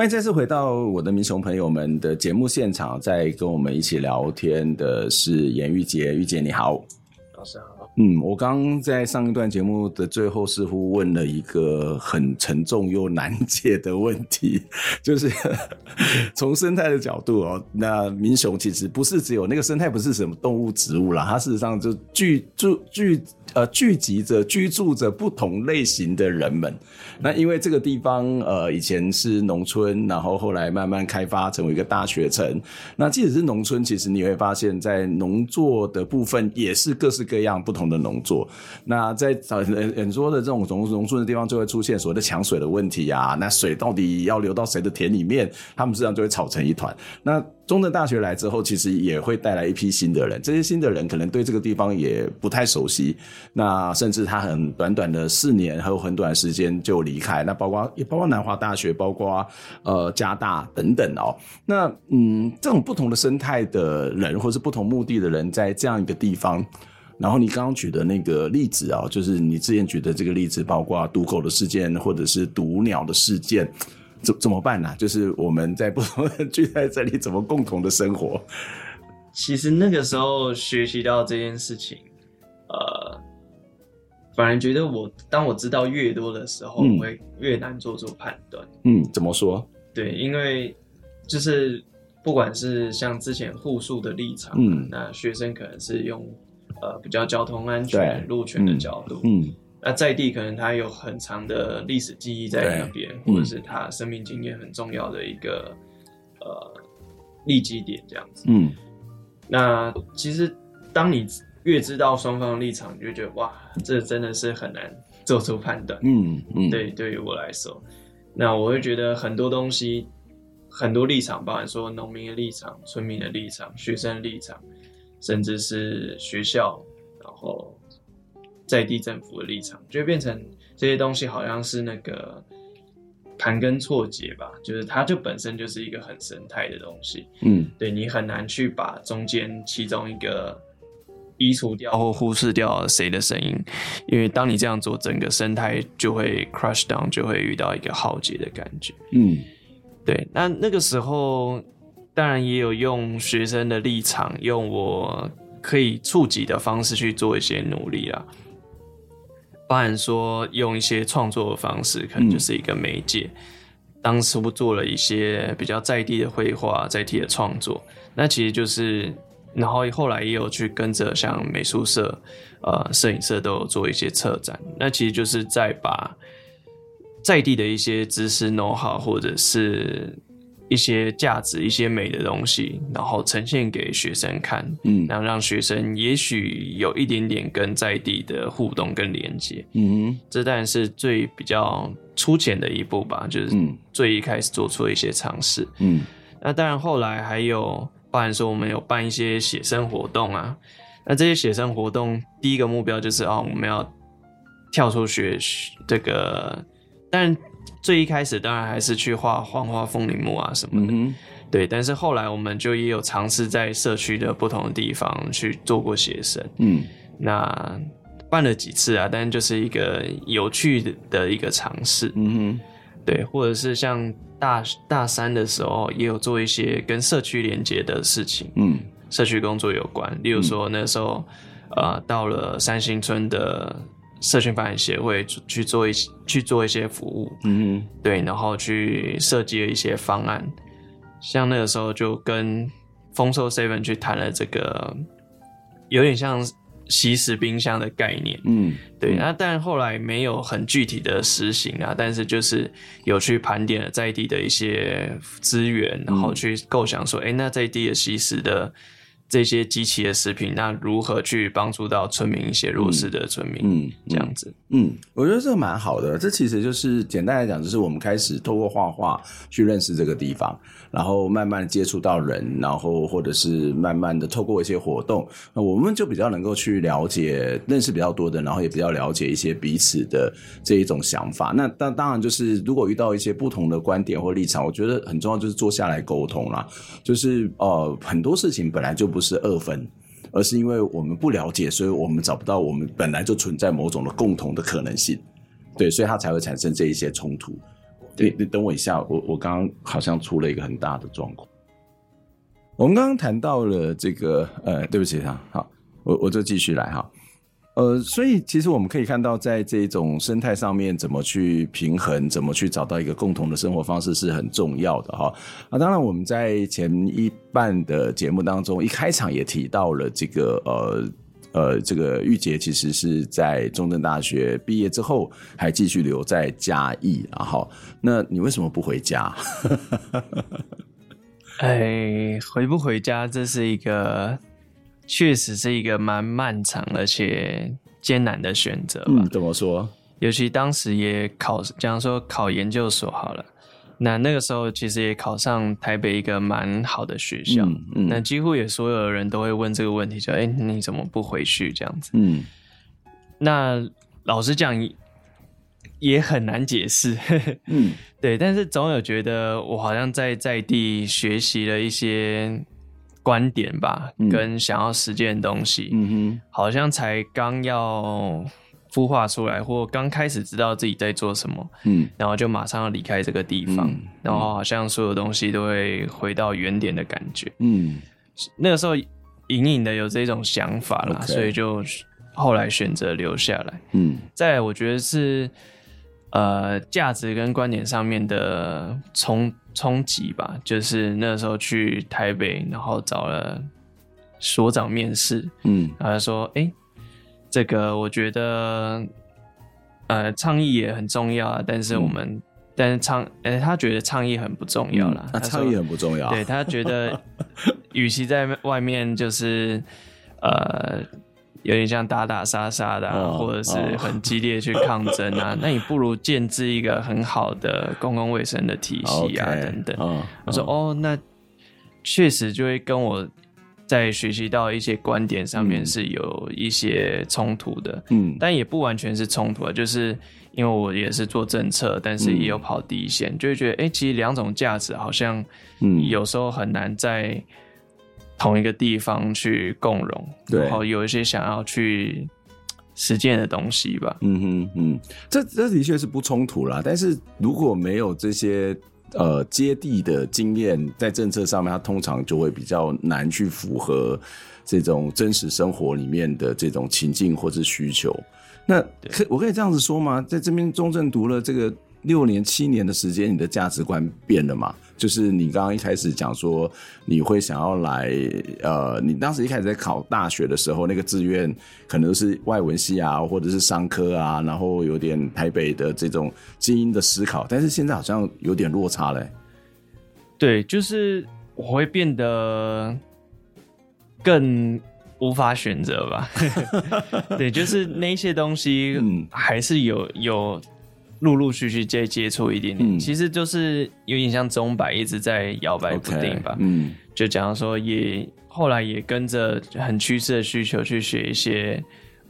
S2: 欢迎再次回到我的民雄朋友们的节目现场，在跟我们一起聊天的是颜玉洁，玉洁你好，
S3: 老师好。
S2: 嗯，我刚刚在上一段节目的最后似乎问了一个很沉重又难解的问题，就是 从生态的角度哦，那民雄其实不是只有那个生态，不是什么动物植物啦，它事实上就聚住聚。呃，聚集着居住着不同类型的人们。那因为这个地方，呃，以前是农村，然后后来慢慢开发成为一个大学城。那即使是农村，其实你会发现在农作的部分也是各式各样不同的农作。那在很很多的这种农农村的地方，就会出现所谓的抢水的问题啊。那水到底要流到谁的田里面？他们实际上就会吵成一团。那中正大学来之后，其实也会带来一批新的人。这些新的人可能对这个地方也不太熟悉。那甚至他很短短的四年，还有很短的时间就离开。那包括也包括南华大学，包括呃加大等等哦。那嗯，这种不同的生态的人，或是不同目的的人，在这样一个地方，然后你刚刚举的那个例子啊，就是你之前举的这个例子，包括毒狗的事件，或者是毒鸟的事件，怎怎么办呢？就是我们在不同的人聚在这里，怎么共同的生活？
S3: 其实那个时候学习到这件事情，呃。反而觉得我当我知道越多的时候，会越难做出判断。
S2: 嗯，怎么说？
S3: 对，因为就是不管是像之前护树的立场，嗯，那学生可能是用呃比较交通安全、路权的角度，嗯，嗯，那在地可能他有很长的历史记忆在那边，或者是他生命经验很重要的一个呃立基点这样子，嗯，那其实当你。越知道双方的立场，你就觉得哇，这真的是很难做出判断。嗯嗯，对，对于我来说，那我会觉得很多东西，很多立场，包含说农民的立场、村民的立场、学生的立场，甚至是学校，然后在地政府的立场，就会变成这些东西好像是那个盘根错节吧，就是它就本身就是一个很生态的东西。嗯，对，你很难去把中间其中一个。移除掉或忽视掉谁的声音，因为当你这样做，整个生态就会 crush down，就会遇到一个浩劫的感觉。嗯，对。那那个时候，当然也有用学生的立场，用我可以触及的方式去做一些努力啦。包含说用一些创作的方式，可能就是一个媒介。嗯、当时我做了一些比较在地的绘画，在地的创作，那其实就是。然后后来也有去跟着像美术社、呃摄影社都有做一些策展，那其实就是在把在地的一些知识 know how 或者是一些价值、一些美的东西，然后呈现给学生看，嗯，然后让学生也许有一点点跟在地的互动跟连接，嗯哼，这当然是最比较粗浅的一步吧，就是最一开始做出了一些尝试，嗯，那当然后来还有。包含说我们有办一些写生活动啊，那这些写生活动第一个目标就是哦，我们要跳出学这个，但最一开始当然还是去画黄花风铃木啊什么的，嗯、对。但是后来我们就也有尝试在社区的不同的地方去做过写生，嗯，那办了几次啊，但就是一个有趣的一个尝试，嗯哼，对，或者是像。大大三的时候，也有做一些跟社区连接的事情，嗯，社区工作有关。例如说，那时候，嗯、呃，到了三星村的社群发展协会去做一些去做一些服务，嗯，对，然后去设计了一些方案。像那个时候，就跟丰收 seven 去谈了这个，有点像吸食冰箱的概念，
S2: 嗯，
S3: 对。那但后来没有很具体的实行啊，但是就是有去盘点了在地的一些资源，然后去构想说，哎、欸，那在地的吸食的。这些机器的食品，那如何去帮助到村民一些弱势的村民？嗯，这样子，
S2: 嗯，我觉得这个蛮好的。这其实就是简单来讲，就是我们开始透过画画去认识这个地方，然后慢慢接触到人，然后或者是慢慢的透过一些活动，那我们就比较能够去了解、认识比较多的，然后也比较了解一些彼此的这一种想法。那当当然就是如果遇到一些不同的观点或立场，我觉得很重要就是坐下来沟通啦。就是呃，很多事情本来就不。不是二分，而是因为我们不了解，所以我们找不到我们本来就存在某种的共同的可能性，对，所以它才会产生这一些冲突。你，你等我一下，我我刚刚好像出了一个很大的状况。我们刚刚谈到了这个，呃，对不起哈，好，我我就继续来哈。呃，所以其实我们可以看到，在这种生态上面，怎么去平衡，怎么去找到一个共同的生活方式是很重要的哈。啊，当然我们在前一半的节目当中，一开场也提到了这个呃呃，这个玉洁其实是在中正大学毕业之后，还继续留在嘉义，然后那你为什么不回家？
S3: 哎，回不回家，这是一个。确实是一个蛮漫长而且艰难的选择吧。
S2: 嗯，怎么说？
S3: 尤其当时也考，假如说考研究所好了，那那个时候其实也考上台北一个蛮好的学校。嗯，嗯，那几乎也所有的人都会问这个问题，就哎，你怎么不回去这样子？嗯，那老实讲也很难解释。嗯，对，但是总有觉得我好像在在地学习了一些。观点吧，跟想要实践的东西，嗯哼，好像才刚要孵化出来，或刚开始知道自己在做什么，嗯，然后就马上要离开这个地方，嗯、然后好像所有东西都会回到原点的感觉，嗯，那个时候隐隐的有这种想法啦.所以就后来选择留下来，嗯，再来我觉得是。呃，价值跟观点上面的冲冲击吧，就是那时候去台北，然后找了所长面试，嗯，然后他说，哎、欸，这个我觉得，呃，倡议也很重要啊，但是我们，嗯、但是倡，哎、欸，他觉得倡议很不重要啦，
S2: 嗯、他倡议很不重要，
S3: 对，他觉得，与其在外面就是，呃。有点像打打杀杀的、啊，oh, 或者是很激烈去抗争啊，oh. 那你不如建置一个很好的公共卫生的体系啊.等等。Oh. Oh. 我说哦，那确实就会跟我在学习到一些观点上面是有一些冲突的，嗯，但也不完全是冲突啊，就是因为我也是做政策，但是也有跑第一线，嗯、就会觉得哎、欸，其实两种价值好像有时候很难在。同一个地方去共荣，对，然后有一些想要去实践的东西吧。
S2: 嗯哼嗯，这这的确是不冲突啦。但是如果没有这些呃接地的经验，在政策上面，它通常就会比较难去符合这种真实生活里面的这种情境或是需求。那可我可以这样子说吗？在这边中正读了这个。六年七年的时间，你的价值观变了嘛？就是你刚刚一开始讲说，你会想要来，呃，你当时一开始在考大学的时候，那个志愿可能是外文系啊，或者是商科啊，然后有点台北的这种精英的思考，但是现在好像有点落差嘞。
S3: 对，就是我会变得更无法选择吧。对，就是那些东西，嗯，还是有有。陆陆续续接接触一点点，嗯、其实就是有点像钟摆一直在摇摆不定吧。Okay, 嗯，就讲说也后来也跟着很趋势的需求去学一些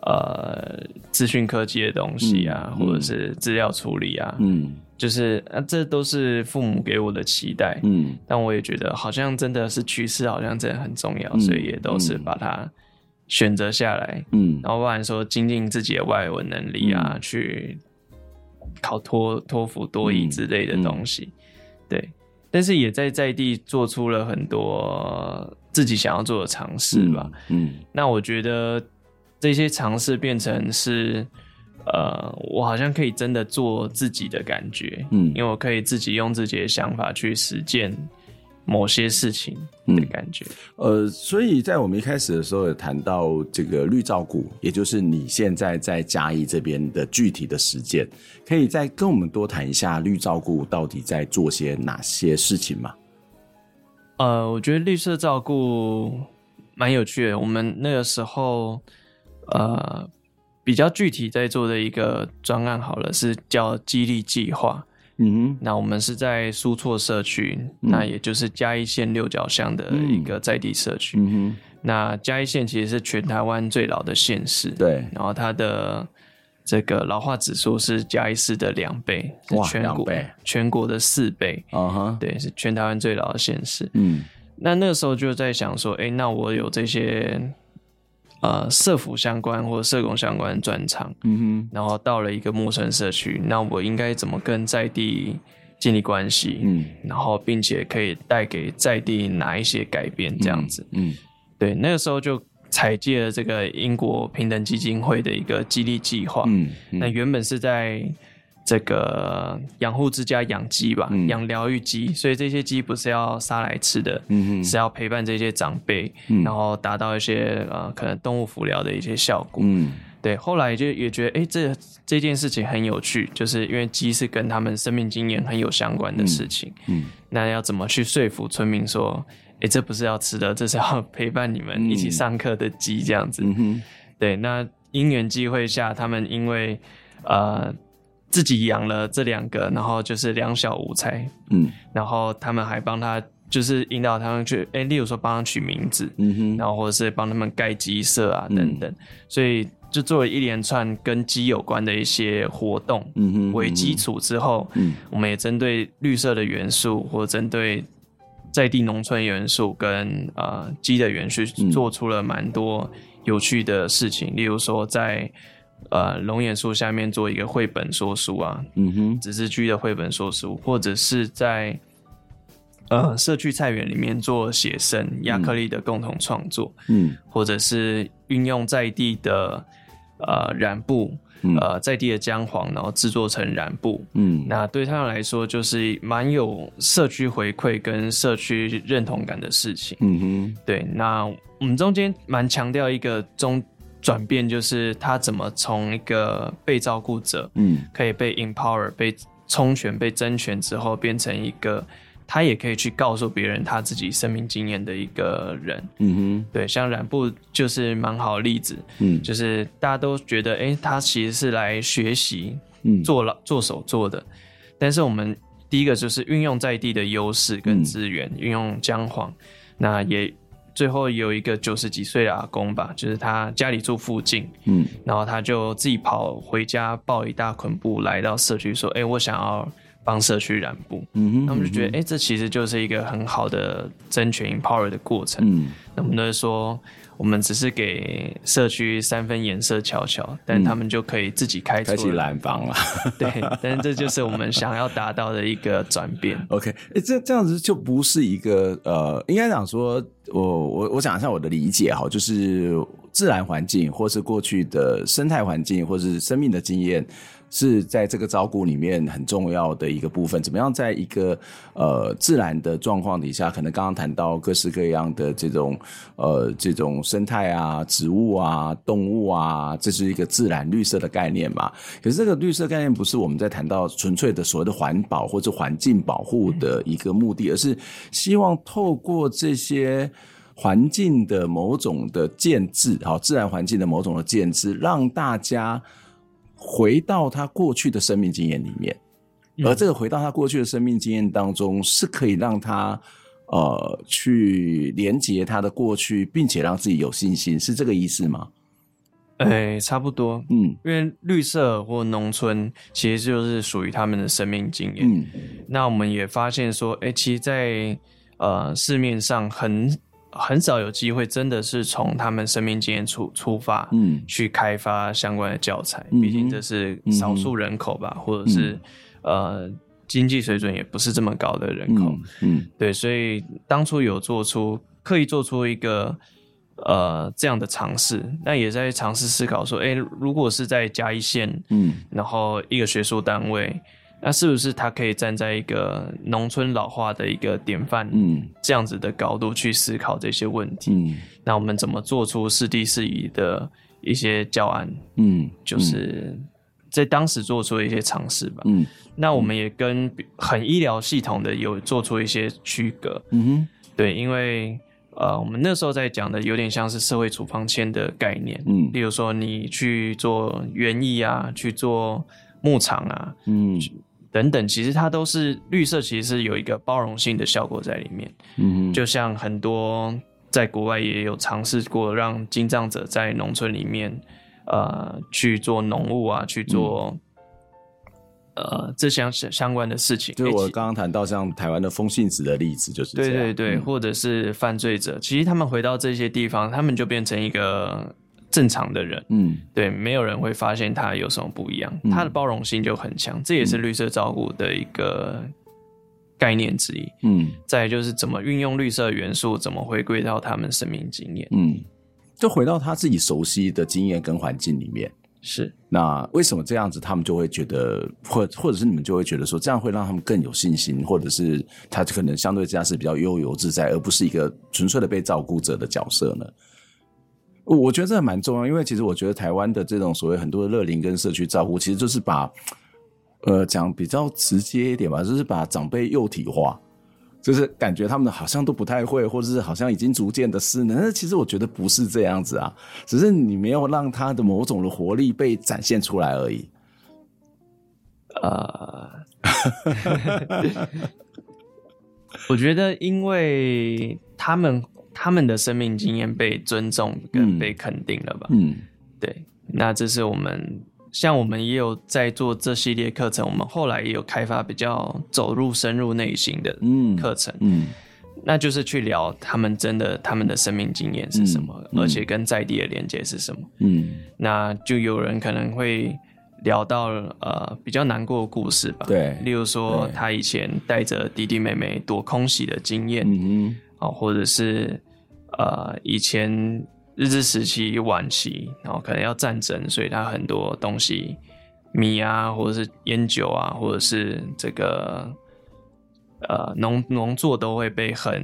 S3: 呃资讯科技的东西啊，嗯、或者是资料处理啊。嗯，就是啊，这都是父母给我的期待。嗯，但我也觉得好像真的是趋势，好像真的很重要，嗯、所以也都是把它选择下来。嗯，然后不然说精进自己的外文能力啊，嗯、去。考托托福多益之类的东西，对，但是也在在地做出了很多自己想要做的尝试吧。嗯，嗯那我觉得这些尝试变成是，呃，我好像可以真的做自己的感觉。嗯，因为我可以自己用自己的想法去实践某些事情的感觉。
S2: 呃，所以在我们一开始的时候也谈到这个绿照顾，也就是你现在在嘉义这边的具体的实践，可以再跟我们多谈一下绿照顾到底在做些哪些事情吗？
S3: 呃，我觉得绿色照顾蛮有趣的。我们那个时候，呃，比较具体在做的一个专案，好了，是叫激励计划。嗯哼，那我们是在苏措社区，嗯，那也就是嘉义县六角乡的一个在地社区。嗯哼，那嘉义县其实是全台湾最老的县市。对，然后它的。这个老化指数是嘉义市的两倍，是全国全国的四倍。Uh -huh. 对，是全台湾最老的县市。嗯，那那个时候就在想说，哎，那我有这些呃社福相关或者社工相关的专长，嗯哼，然后到了一个陌生社区，那我应该怎么跟在地建立关系？嗯，然后并且可以带给在地哪一些改变？这样子，嗯，嗯对，那个时候就。采借了这个英国平等基金会的一个激励计划，嗯，嗯，那原本是在这个养护之家养鸡吧，养疗愈鸡，所以这些鸡不是要杀来吃的，嗯，是要陪伴这些长辈，嗯，然后达到一些呃可能动物辅疗的一些效果，嗯，对。后来就也觉得，哎，这这件事情很有趣，就是因为鸡是跟他们生命经验很有相关的事情，嗯，嗯，那要怎么去说服村民说？哎、欸，这不是要吃的，这是要陪伴你们一起上课的鸡，这样子。嗯、对，那因缘机会下，他们因为呃自己养了这两个，然后就是两小无猜。嗯，然后他们还帮他，就是引导他们去，哎、欸，例如说帮他取名字，嗯哼，然后或者是帮他们盖鸡舍啊等等、嗯。所以就做了一连串跟鸡有关的一些活动，嗯哼，为基础之后，嗯，我们也针对绿色的元素或针对。在地农村元素跟呃鸡的元素做出了蛮多有趣的事情，嗯、例如说在呃龙眼树下面做一个绘本说书啊，嗯哼，纸质居的绘本说书，或者是在呃社区菜园里面做写生亚克力的共同创作，嗯，或者是运用在地的呃染布。嗯、呃，在地的姜黄，然后制作成染布。嗯，那对他们来说，就是蛮有社区回馈跟社区认同感的事情。嗯哼，对。那我们中间蛮强调一个中转变，就是他怎么从一个被照顾者，嗯，可以被 empower、被充权、被争权之后，变成一个。他也可以去告诉别人他自己生命经验的一个人，嗯哼，对，像染布就是蛮好的例子，嗯，就是大家都觉得，哎、欸，他其实是来学习，嗯，做了做手做的，但是我们第一个就是运用在地的优势跟资源，运、嗯、用姜黄，那也最后有一个九十几岁的阿公吧，就是他家里住附近，嗯，然后他就自己跑回家抱一大捆布来到社区说，哎、欸，我想要。帮社区染布，嗯哼，他们就觉得，哎、欸，这其实就是一个很好的争取 empower 的过程。嗯，那我们都说，我们只是给社区三分颜色瞧瞧，但他们就可以自己开开启染坊了。对，但是这就是我们想要达到的一个转变。OK，这这样子就不是一个呃，应该讲说，我我我讲一下我的理解哈，就是自然环境，或是过去的生态环境，或是生命的经验。是在这个照顾里面很重要的一个部分。怎么样在一个呃自然的状况底下，可能刚刚谈到各式各样的这种呃这种生态啊、植物啊、动物啊，这是一个自然绿色的概念嘛？可是这个绿色概念不是我们在谈到纯粹的所谓的环保或者环境保护的一个目的，而是希望透过这些环境的某种的建制，好，自然环境的某种的建制，让大家。回到他过去的生命经验里面，而这个回到他过去的生命经验当中，是可以让他呃去连接他的过去，并且让自己有信心，是这个意思吗？哎、欸，差不多，嗯，因为绿色或农村其实就是属于他们的生命经验。嗯，那我们也发现说，哎、欸，其实在呃市面上很。很少有机会，真的是从他们生命经验出出发，嗯，去开发相关的教材。毕、嗯、竟这是少数人口吧，嗯、或者是、嗯、呃经济水准也不是这么高的人口，嗯，嗯。对，所以当初有做出刻意做出一个呃这样的尝试，那也在尝试思考说，哎、欸，如果是在嘉义县，嗯，然后一个学术单位。那是不是他可以站在一个农村老化的一个典范，嗯，这样子的高度去思考这些问题？嗯，那我们怎么做出适地适宜的一些教案？嗯，就是在当时做出一些尝试吧。嗯，那我们也跟很医疗系统的有做出一些区隔。嗯哼，对，因为呃，我们那时候在讲的有点像是社会处方签的概念。嗯，例如说你去做园艺啊，去做牧场啊，嗯。等等，其实它都是绿色，其实是有一个包容性的效果在里面。嗯，就像很多在国外也有尝试过，让经藏者在农村里面，呃，去做农务啊，去做，嗯、呃，这相相关的事情。
S2: 就我刚刚谈到像台湾的风信子的例子，就是。
S3: 对对对，嗯、或者是犯罪者，其实他们回到这些地方，他们就变成一个。正常的人，嗯，对，没有人会发现他有什么不一样，嗯、他的包容性就很强，这也是绿色照顾的一个概念之一，嗯，再就是怎么运用绿色元素，怎么回归到他们生命经验，
S2: 嗯，就回到他自己熟悉的经验跟环境里面，
S3: 是，
S2: 那为什么这样子，他们就会觉得，或或者是你们就会觉得说，这样会让他们更有信心，或者是他可能相对之下是比较悠游自在，而不是一个纯粹的被照顾者的角色呢？我觉得这蛮重要，因为其实我觉得台湾的这种所谓很多的乐龄跟社区照顾，其实就是把，呃，讲比较直接一点吧，就是把长辈幼体化，就是感觉他们好像都不太会，或者是好像已经逐渐的失能。但其实我觉得不是这样子啊，只是你没有让他的某种的活力被展现出来而已。
S3: 呃，我觉得因为他们。他们的生命经验被尊重跟被肯定了吧？嗯，对。那这是我们，像我们也有在做这系列课程，我们后来也有开发比较走入深入内心的课程。嗯，嗯，那就是去聊他们真的他们的生命经验是什么，嗯嗯，而且跟在地的连接是什么。嗯，那就有人可能会聊到呃比较难过的故事吧。
S2: 对，
S3: 例如说他以前带着弟弟妹妹躲空袭的经验。嗯哦，或者是，呃，以前日治时期晚期，然后可能要战争，所以他很多东西，米啊，或者是烟酒啊，或者是这个，呃，农农作都会被很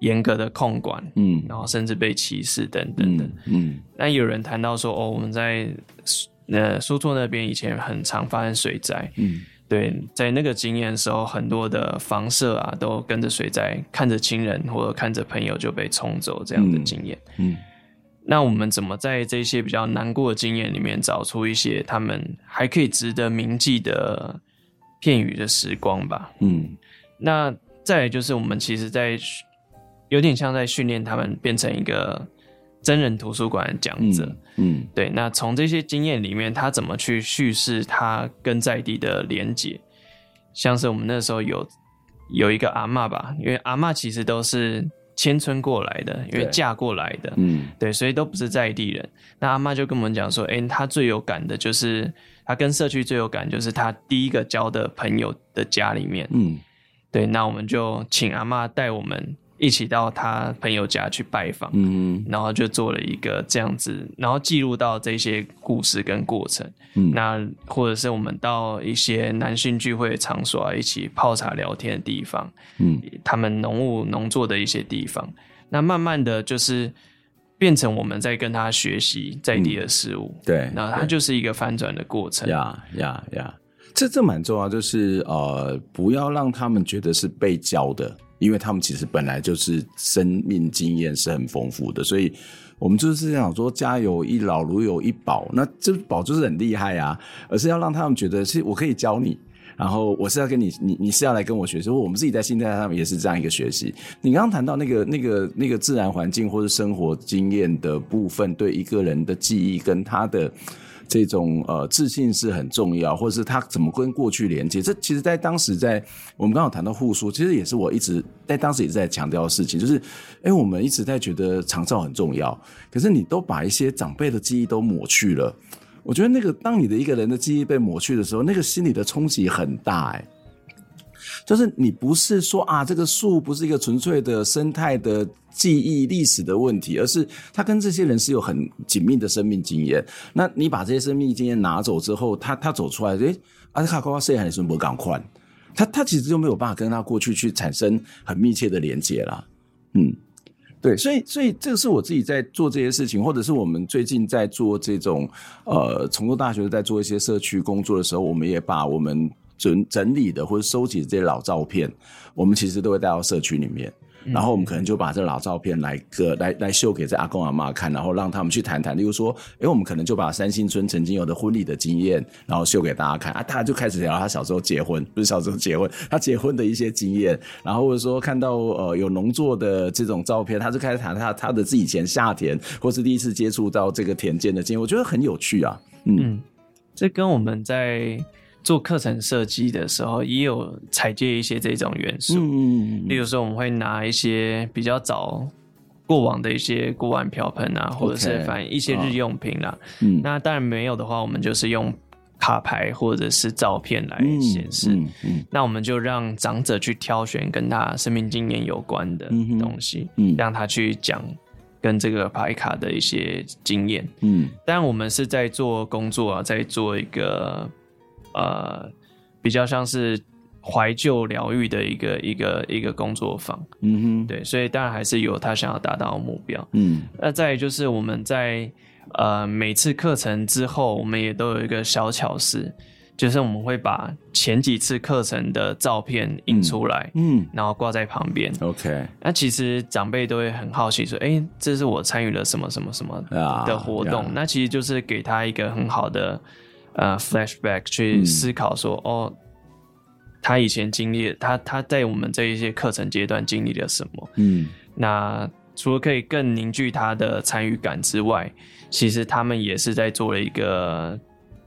S3: 严格的控管，嗯，然后甚至被歧视等等等，嗯，那、嗯、有人谈到说，哦，我们在呃苏措那边以前很常发生水灾，嗯。对，在那个经验的时候，很多的房舍啊，都跟着水灾，看着亲人或者看着朋友就被冲走，这样的经验。嗯，嗯，那我们怎么在这些比较难过的经验里面，找出一些他们还可以值得铭记的片语的时光吧？嗯，那再来就是我们其实，在有点像在训练他们变成一个。真人图书馆讲者，嗯，嗯，对，那从这些经验里面，他怎么去叙事他跟在地的连接？像是我们那时候有有一个阿嬷吧，因为阿嬷其实都是迁村过来的，因为嫁过来的，嗯，对，所以都不是在地人。那阿嬷就跟我们讲说，哎、欸，他最有感的就是他跟社区最有感，就是他第一个交的朋友的家里面，嗯，对，那我们就请阿嬷带我们。一起到他朋友家去拜访，嗯，然后就做了一个这样子，然后记录到这些故事跟过程，嗯，那或者是我们到一些男性聚会场所啊，一起泡茶聊天的地方，嗯，他们农务农作的一些地方，那慢慢的就是变成我们在跟他学习在地的事物，嗯，对，那它就是一个翻转的过程，
S2: 呀呀呀，这这蛮重要，就是呃，不要让他们觉得是被教的。因为他们其实本来就是生命经验是很丰富的，所以我们就是想说，家有一老如有一宝，那这宝就是很厉害啊，而是要让他们觉得是我可以教你，然后我是要跟你，你你是要来跟我学习，我们自己在心态上也是这样一个学习。你刚刚谈到那个那个那个自然环境或者生活经验的部分，对一个人的记忆跟他的。这种呃自信是很重要，或者是他怎么跟过去连接？这其实，在当时在我们刚好谈到护书，其实也是我一直在当时也是在强调的事情，就是，哎，我们一直在觉得长照很重要，可是你都把一些长辈的记忆都抹去了。我觉得那个当你的一个人的记忆被抹去的时候，那个心理的冲击很大，哎。就是你不是说啊，这个树不是一个纯粹的生态的记忆历史的问题，而是他跟这些人是有很紧密的生命经验。那你把这些生命经验拿走之后，他他走出来，诶，阿卡瓜谁还是不赶快？他他其实就没有办法跟他过去去产生很密切的连接了。嗯，对，所以所以这个是我自己在做这些事情，或者是我们最近在做这种呃，崇州大学在做一些社区工作的时候，我们也把我们。整整理的或者收集的这些老照片，我们其实都会带到社区里面，然后我们可能就把这老照片来个来来秀给这阿公阿妈看，然后让他们去谈谈。例如说，诶，我们可能就把三星村曾经有的婚礼的经验，然后秀给大家看啊，大家就开始聊他小时候结婚，不是小时候结婚，他结婚的一些经验，然后或者说看到呃有农作的这种照片，他就开始谈他他的自己以前下田或是第一次接触到这个田间的经验，我觉得很有趣啊。嗯，嗯
S3: 这跟我们在。做课程设计的时候，也有采借一些这种元素。嗯，例如说，我们会拿一些比较早过往的一些锅碗瓢盆啊，或者是反正一些日用品啦。嗯，那当然没有的话，我们就是用卡牌或者是照片来显示。嗯，嗯，那我们就让长者去挑选跟他生命经验有关的东西，嗯，让他去讲跟这个牌卡的一些经验。嗯，当然我们是在做工作啊，在做一个。呃，比较像是怀旧疗愈的一个一个一个工作坊，嗯哼，对，所以当然还是有他想要达到的目标，嗯，那再就是我们在呃每次课程之后，我们也都有一个小巧思，就是我们会把前几次课程的照片印出来，嗯，然后挂在旁边
S2: ，OK，
S3: 那其实长辈都会很好奇说，哎、欸，这是我参与了什么什么什么的活动，啊、那其实就是给他一个很好的。呃，flashback 去思考说，嗯、哦，他以前经历，他他在我们这一些课程阶段经历了什么？嗯，那除了可以更凝聚他的参与感之外，其实他们也是在做了一个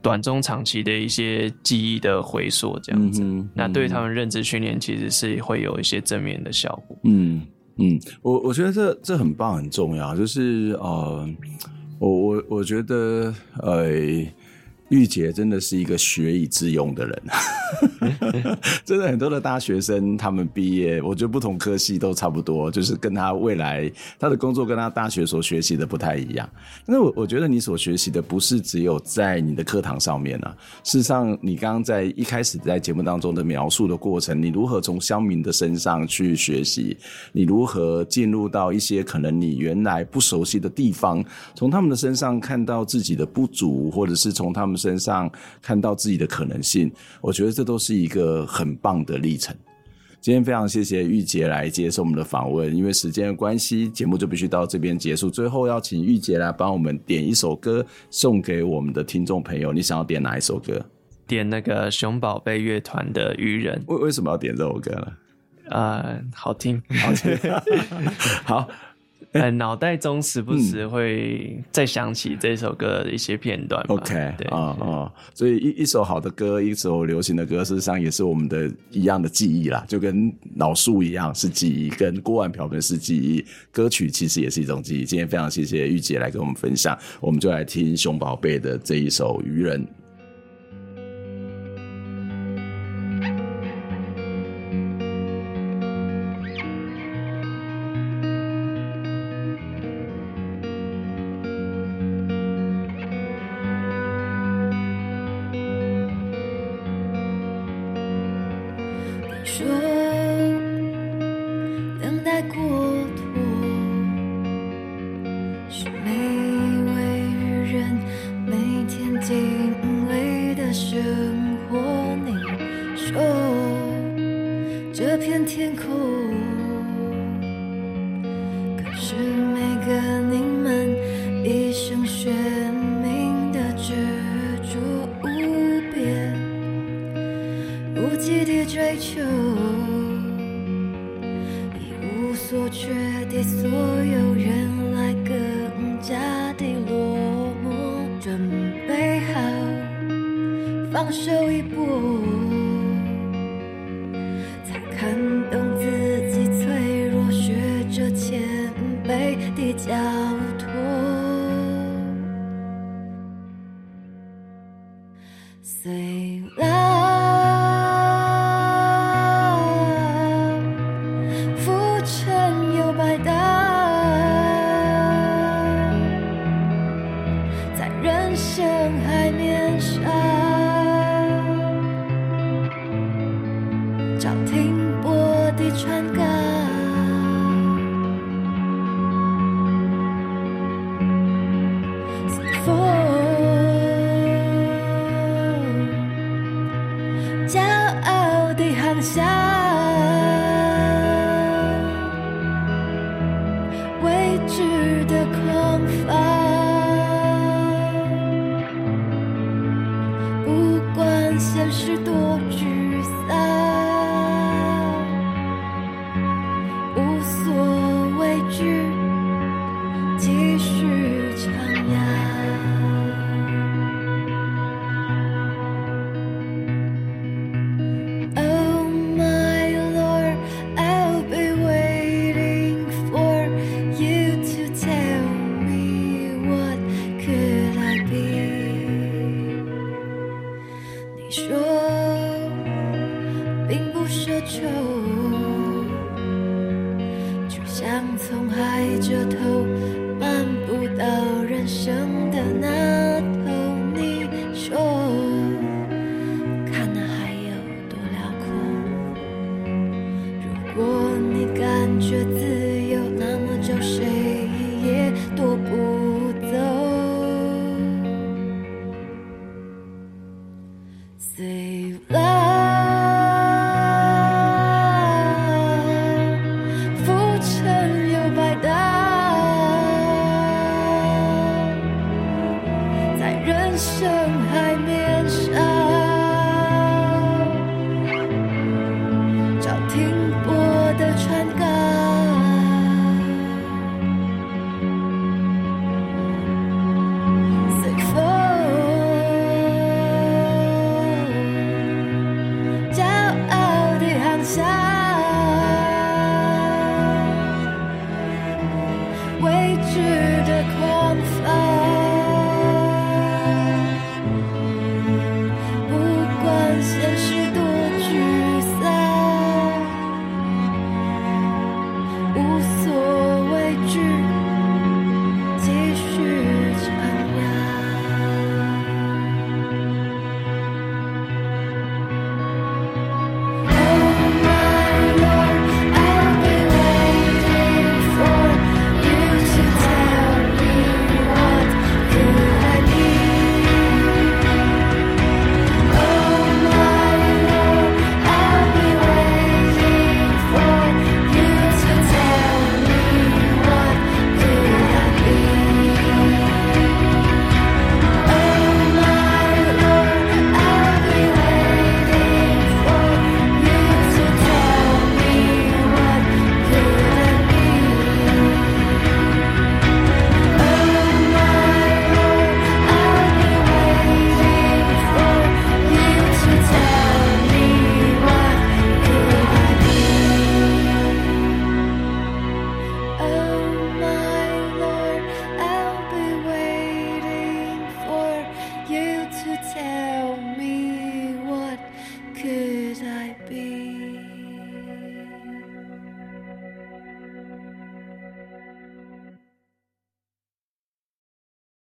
S3: 短中长期的一些记忆的回溯，这样子。嗯嗯、那对他们认知训练其实是会有一些正面的效果。
S2: 嗯嗯，我我觉得这这很棒，很重要，就是呃，我我我觉得呃。玉洁真的是一个学以致用的人，真的很多的大学生他们毕业，我觉得不同科系都差不多，就是跟他未来他的工作跟他大学所学习的不太一样。那我我觉得你所学习的不是只有在你的课堂上面啊，事实上你刚刚在一开始在节目当中的描述的过程，你如何从乡民的身上去学习，你如何进入到一些可能你原来不熟悉的地方，从他们的身上看到自己的不足，或者是从他们。身上看到自己的可能性，我觉得这都是一个很棒的历程。今天非常谢谢玉洁来接受我们的访问，因为时间的关系，节目就必须到这边结束。最后要请玉洁来帮我们点一首歌，送给我们的听众朋友。你想要点哪一首歌？
S3: 点那个熊宝贝乐团的《渔人》。
S2: 为为什么要点这首歌呢？
S3: 呃，好听，好听，
S2: 好。
S3: 呃，脑袋中时不时会再想起这首歌的一些片段。
S2: OK，对啊啊，所以一一首好的歌，一首流行的歌，事实上也是我们的一样的记忆啦，就跟老树一样是记忆，跟锅碗瓢盆是记忆，歌曲其实也是一种记忆。今天非常谢谢玉姐来跟我们分享，我们就来听熊宝贝的这一首《愚人》。
S5: 一串歌。